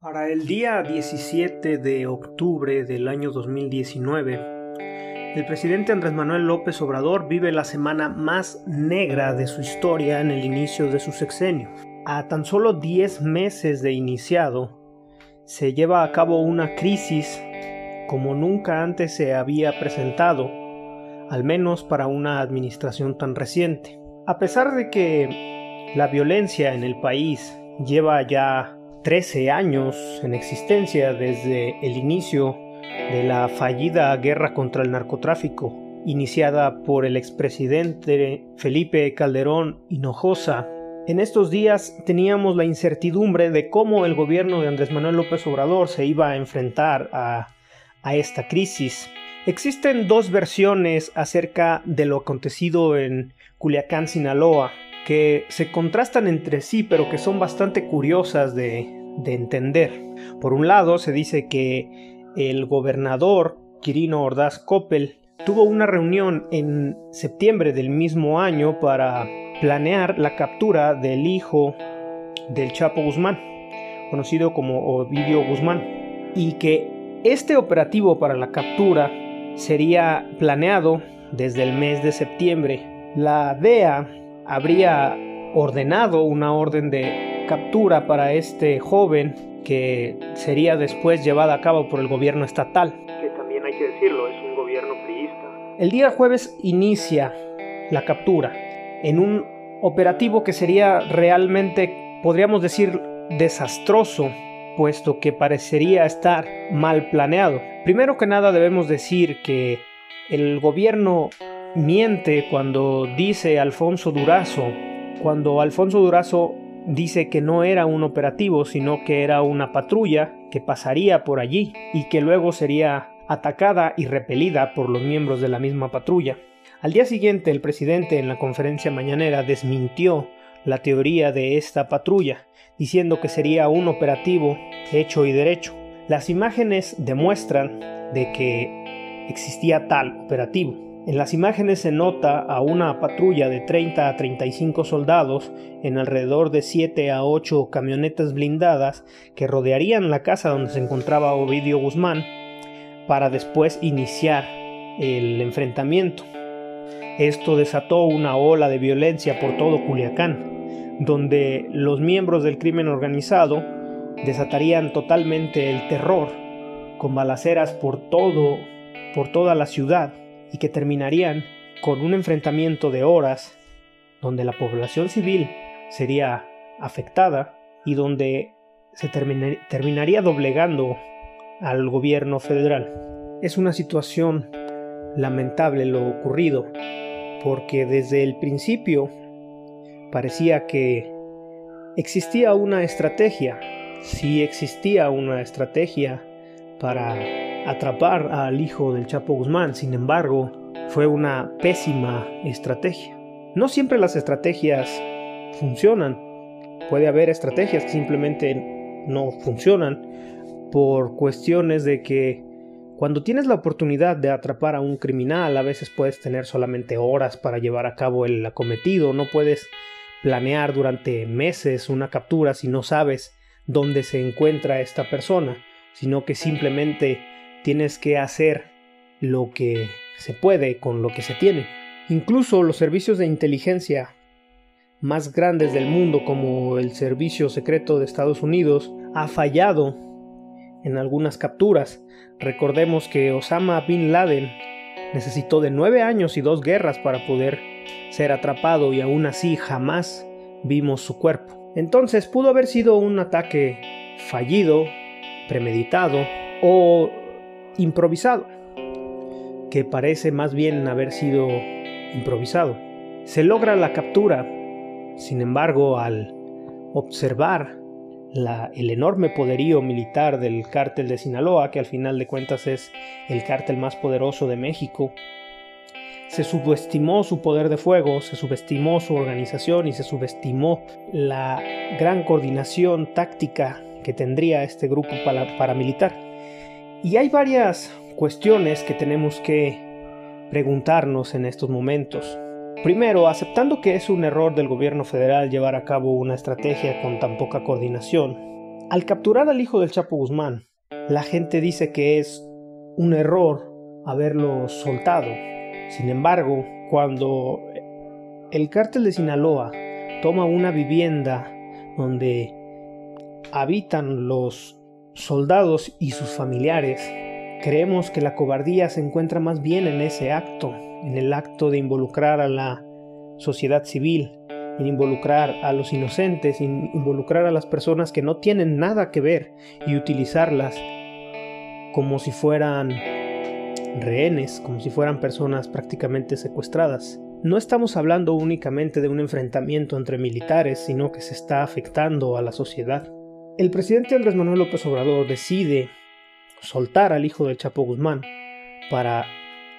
Para el día 17 de octubre del año 2019, el presidente Andrés Manuel López Obrador vive la semana más negra de su historia en el inicio de su sexenio. A tan solo 10 meses de iniciado, se lleva a cabo una crisis como nunca antes se había presentado, al menos para una administración tan reciente. A pesar de que la violencia en el país lleva ya 13 años en existencia desde el inicio de la fallida guerra contra el narcotráfico, iniciada por el expresidente Felipe Calderón Hinojosa. En estos días teníamos la incertidumbre de cómo el gobierno de Andrés Manuel López Obrador se iba a enfrentar a, a esta crisis. Existen dos versiones acerca de lo acontecido en Culiacán, Sinaloa, que se contrastan entre sí, pero que son bastante curiosas de, de entender. Por un lado, se dice que el gobernador Quirino Ordaz Coppel tuvo una reunión en septiembre del mismo año para planear la captura del hijo del Chapo Guzmán, conocido como Ovidio Guzmán, y que este operativo para la captura sería planeado desde el mes de septiembre. La DEA habría ordenado una orden de captura para este joven que sería después llevada a cabo por el gobierno estatal. Que también hay que decirlo, es un gobierno priista. El día jueves inicia la captura en un operativo que sería realmente, podríamos decir, desastroso, puesto que parecería estar mal planeado. Primero que nada debemos decir que el gobierno miente cuando dice Alfonso Durazo, cuando Alfonso Durazo dice que no era un operativo, sino que era una patrulla que pasaría por allí y que luego sería atacada y repelida por los miembros de la misma patrulla. Al día siguiente el presidente en la conferencia mañanera desmintió la teoría de esta patrulla, diciendo que sería un operativo hecho y derecho. Las imágenes demuestran de que existía tal operativo. En las imágenes se nota a una patrulla de 30 a 35 soldados en alrededor de 7 a 8 camionetas blindadas que rodearían la casa donde se encontraba Ovidio Guzmán para después iniciar el enfrentamiento. Esto desató una ola de violencia por todo Culiacán, donde los miembros del crimen organizado desatarían totalmente el terror con balaceras por todo por toda la ciudad y que terminarían con un enfrentamiento de horas donde la población civil sería afectada y donde se terminaría doblegando al gobierno federal. Es una situación lamentable lo ocurrido, porque desde el principio parecía que existía una estrategia, sí existía una estrategia para atrapar al hijo del Chapo Guzmán. Sin embargo, fue una pésima estrategia. No siempre las estrategias funcionan. Puede haber estrategias que simplemente no funcionan por cuestiones de que cuando tienes la oportunidad de atrapar a un criminal, a veces puedes tener solamente horas para llevar a cabo el acometido, no puedes planear durante meses una captura si no sabes dónde se encuentra esta persona, sino que simplemente tienes que hacer lo que se puede con lo que se tiene. Incluso los servicios de inteligencia más grandes del mundo como el Servicio Secreto de Estados Unidos ha fallado en algunas capturas. Recordemos que Osama Bin Laden necesitó de nueve años y dos guerras para poder ser atrapado y aún así jamás vimos su cuerpo. Entonces pudo haber sido un ataque fallido, premeditado o improvisado, que parece más bien haber sido improvisado. Se logra la captura, sin embargo, al observar el enorme poderío militar del cártel de Sinaloa, que al final de cuentas es el cártel más poderoso de México, se subestimó su poder de fuego, se subestimó su organización y se subestimó la gran coordinación táctica que tendría este grupo paramilitar. Y hay varias cuestiones que tenemos que preguntarnos en estos momentos. Primero, aceptando que es un error del gobierno federal llevar a cabo una estrategia con tan poca coordinación, Al capturar al hijo del Chapo Guzmán, la gente dice que es un error haberlo soltado. Sin embargo, cuando el cártel de Sinaloa toma una vivienda donde habitan los soldados y sus familiares, creemos que la cobardía se encuentra más bien en ese acto, en el acto de involucrar a la sociedad civil, en involucrar a los inocentes, en involucrar a las personas que no tienen nada que ver y utilizarlas como si fueran rehenes, como si fueran personas prácticamente secuestradas. No estamos hablando únicamente de un enfrentamiento entre militares, sino que se está afectando a la sociedad. El presidente Andrés Manuel López Obrador decide soltar al hijo del Chapo Guzmán para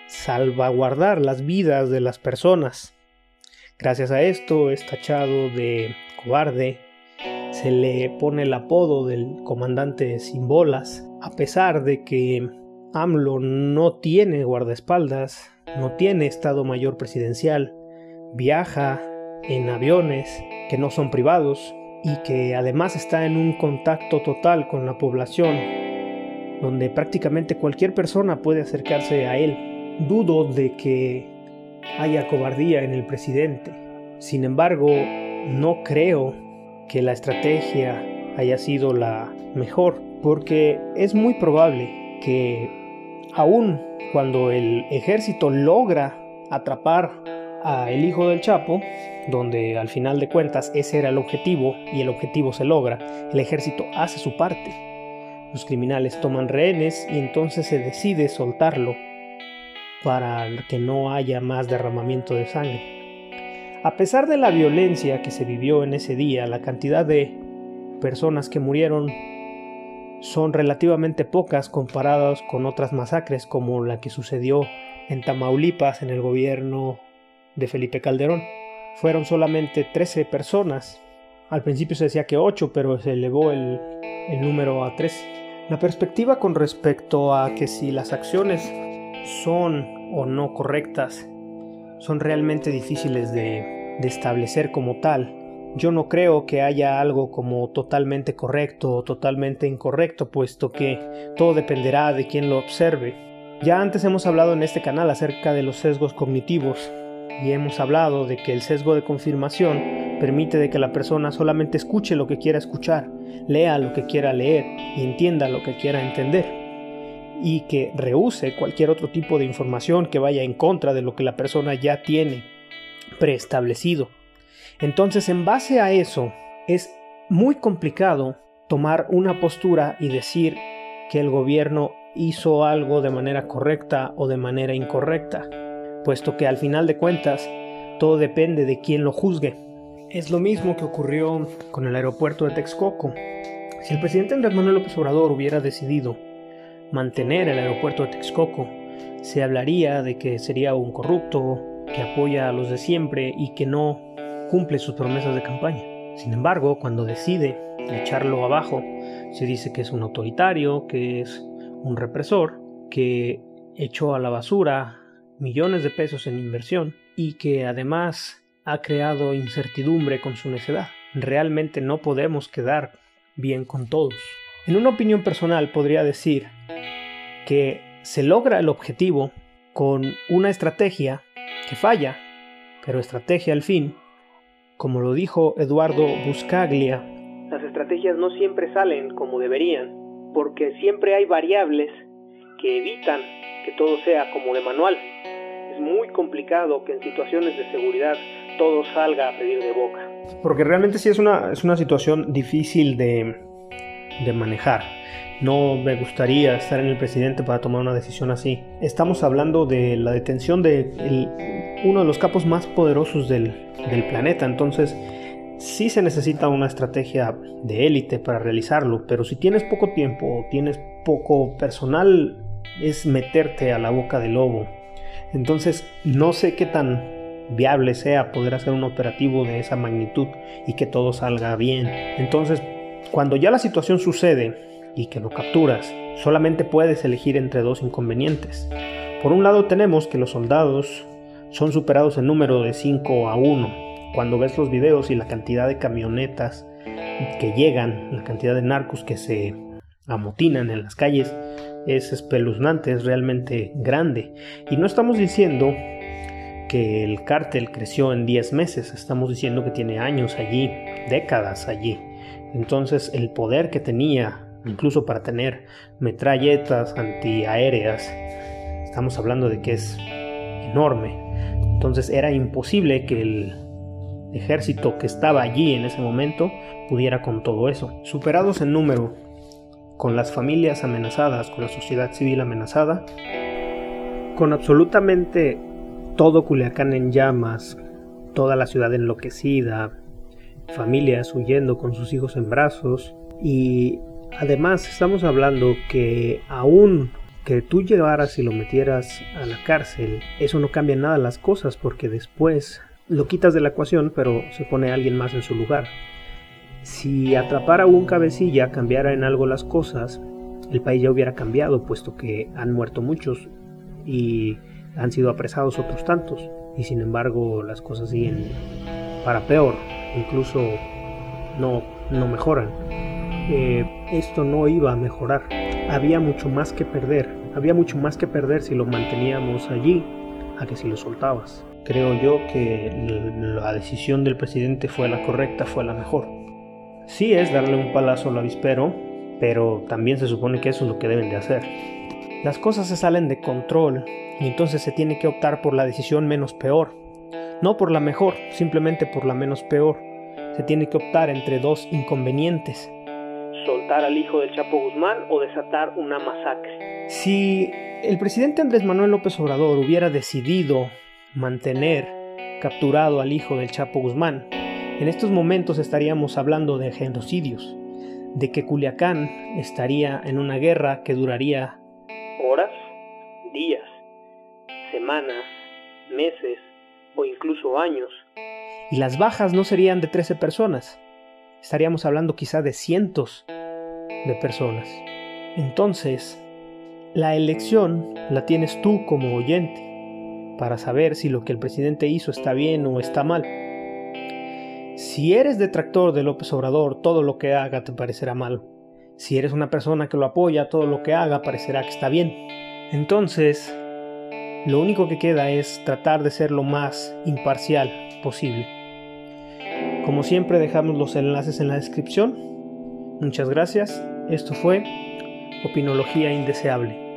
salvaguardar las vidas de las personas. Gracias a esto es tachado de cobarde, se le pone el apodo del comandante sin bolas, a pesar de que AMLO no tiene guardaespaldas, no tiene Estado Mayor Presidencial, viaja en aviones que no son privados y que además está en un contacto total con la población, donde prácticamente cualquier persona puede acercarse a él. Dudo de que haya cobardía en el presidente. Sin embargo, no creo que la estrategia haya sido la mejor, porque es muy probable que aun cuando el ejército logra atrapar a el hijo del Chapo, donde al final de cuentas ese era el objetivo y el objetivo se logra, el ejército hace su parte. Los criminales toman rehenes y entonces se decide soltarlo para que no haya más derramamiento de sangre. A pesar de la violencia que se vivió en ese día, la cantidad de personas que murieron son relativamente pocas comparadas con otras masacres como la que sucedió en Tamaulipas en el gobierno de Felipe Calderón. Fueron solamente 13 personas. Al principio se decía que 8, pero se elevó el, el número a 13. La perspectiva con respecto a que si las acciones son o no correctas, son realmente difíciles de, establecer como tal. Yo no creo que haya algo como totalmente correcto o totalmente incorrecto, puesto que todo dependerá de quien lo observe. Ya antes hemos hablado en este canal acerca de los sesgos cognitivos y hemos hablado de que el sesgo de confirmación permite de que la persona solamente escuche lo que quiera escuchar, lea lo que quiera leer y entienda lo que quiera entender y que rehúse cualquier otro tipo de información que vaya en contra de lo que la persona ya tiene preestablecido. Entonces, en base a eso, es muy complicado tomar una postura y decir que el gobierno hizo algo de manera correcta o de manera incorrecta, puesto que al final de cuentas todo depende de quién lo juzgue. Es lo mismo que ocurrió con el aeropuerto de Texcoco. Si el presidente Andrés Manuel López Obrador hubiera decidido mantener el aeropuerto de Texcoco. Se hablaría de que sería un corrupto, que apoya a los de siempre y que no cumple sus promesas de campaña. Sin embargo, cuando decide echarlo abajo, se dice que es un autoritario, que es un represor, que echó a la basura millones de pesos en inversión y que además ha creado incertidumbre con su necedad. Realmente no podemos quedar bien con todos. En una opinión personal podría decir que se logra el objetivo con una estrategia que falla, pero estrategia al fin, como lo dijo Eduardo Buscaglia. Las estrategias no siempre salen como deberían, porque siempre hay variables que evitan que todo sea como de manual. Es muy complicado que en situaciones de seguridad todo salga a pedir de boca. Porque realmente sí es una, es una situación difícil de, de manejar. No me gustaría estar en el presidente para tomar una decisión así. Estamos hablando de la detención de uno de los capos más poderosos del, del planeta, entonces sí se necesita una estrategia de élite para realizarlo, pero si tienes poco tiempo o tienes poco personal, es meterte a la boca del lobo. Entonces no sé qué tan viable sea poder hacer un operativo de esa magnitud y que todo salga bien. Entonces, cuando ya la situación sucede y que lo capturas, solamente puedes elegir entre dos inconvenientes. Por un lado tenemos que los soldados son superados en número de 5 a 1. Cuando ves los videos y la cantidad de camionetas que llegan, la cantidad de narcos que se amotinan en las calles es espeluznante, es realmente grande. Y no estamos diciendo que el cártel creció en 10 meses, estamos diciendo que tiene años allí, décadas allí. Entonces el poder que tenía, incluso para tener metralletas antiaéreas, estamos hablando de que es enorme. Entonces era imposible que el ejército que estaba allí en ese momento pudiera con todo eso. Superados en número, con las familias amenazadas, con la sociedad civil amenazada, con absolutamente todo Culiacán en llamas, toda la ciudad enloquecida, familias huyendo con sus hijos en brazos y además estamos hablando que aún que tú llevaras y lo metieras a la cárcel, eso no cambia nada las cosas porque después lo quitas de la ecuación pero se pone alguien más en su lugar. Si atrapara un cabecilla cambiara en algo las cosas, el país ya hubiera cambiado puesto que han muerto muchos y han sido apresados otros tantos y sin embargo las cosas siguen para peor incluso no, no mejoran. Eh, esto no iba a mejorar. Había mucho más que perder. Había mucho más que perder si lo manteníamos allí a que si lo soltabas. Creo yo que la decisión del presidente fue la correcta, fue la mejor. Sí es darle un palazo al avispero, pero también se supone que eso es lo que deben de hacer. Las cosas se salen de control y entonces se tiene que optar por la decisión menos peor no por la mejor, simplemente por la menos peor. Se tiene que optar entre dos inconvenientes. Soltar al hijo del Chapo Guzmán o desatar una masacre. Si el presidente Andrés Manuel López Obrador hubiera decidido mantener capturado al hijo del Chapo Guzmán, en estos momentos estaríamos hablando de genocidios, de que Culiacán estaría en una guerra que duraría horas, días, semanas, meses, o incluso años. Y las bajas no serían de 13 personas, estaríamos hablando quizá de cientos de personas. Entonces, la elección la tienes tú como oyente para saber si lo que el presidente hizo está bien o está mal. Si eres detractor de López Obrador, todo lo que haga te parecerá mal. Si eres una persona que lo apoya, todo lo que haga parecerá que está bien. Entonces, lo único que queda es tratar de ser lo más imparcial posible. Como siempre dejamos los enlaces en la descripción. Muchas gracias. Esto fue Opinología Indeseable.